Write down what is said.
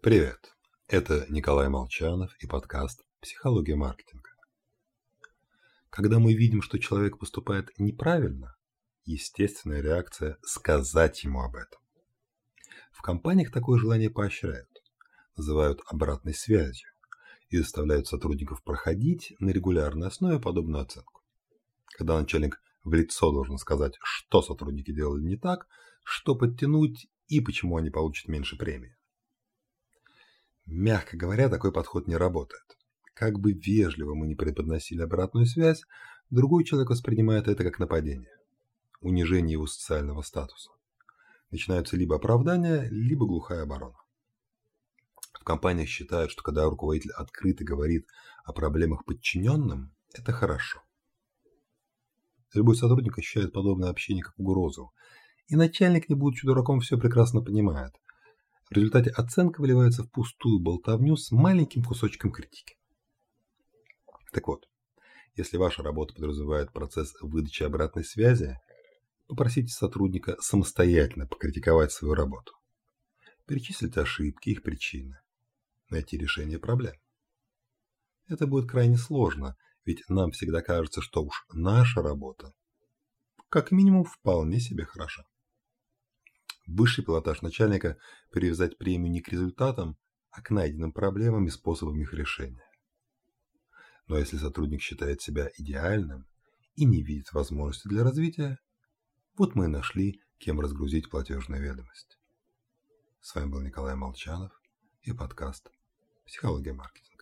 Привет! Это Николай Молчанов и подкаст «Психология маркетинга». Когда мы видим, что человек поступает неправильно, естественная реакция – сказать ему об этом. В компаниях такое желание поощряют, называют обратной связью и заставляют сотрудников проходить на регулярной основе подобную оценку. Когда начальник в лицо должен сказать, что сотрудники делали не так, что подтянуть и почему они получат меньше премии. Мягко говоря, такой подход не работает. Как бы вежливо мы не преподносили обратную связь, другой человек воспринимает это как нападение, унижение его социального статуса. Начинаются либо оправдания, либо глухая оборона. В компаниях считают, что когда руководитель открыто говорит о проблемах подчиненным, это хорошо. Любой сотрудник ощущает подобное общение как угрозу, и начальник, не будучи дураком, все прекрасно понимает – в результате оценка выливается в пустую болтовню с маленьким кусочком критики. Так вот, если ваша работа подразумевает процесс выдачи обратной связи, попросите сотрудника самостоятельно покритиковать свою работу. Перечислить ошибки, их причины. Найти решение проблем. Это будет крайне сложно, ведь нам всегда кажется, что уж наша работа как минимум вполне себе хороша. Высший пилотаж начальника – привязать премию не к результатам, а к найденным проблемам и способам их решения. Но если сотрудник считает себя идеальным и не видит возможности для развития, вот мы и нашли, кем разгрузить платежную ведомость. С вами был Николай Молчанов и подкаст «Психология маркетинга».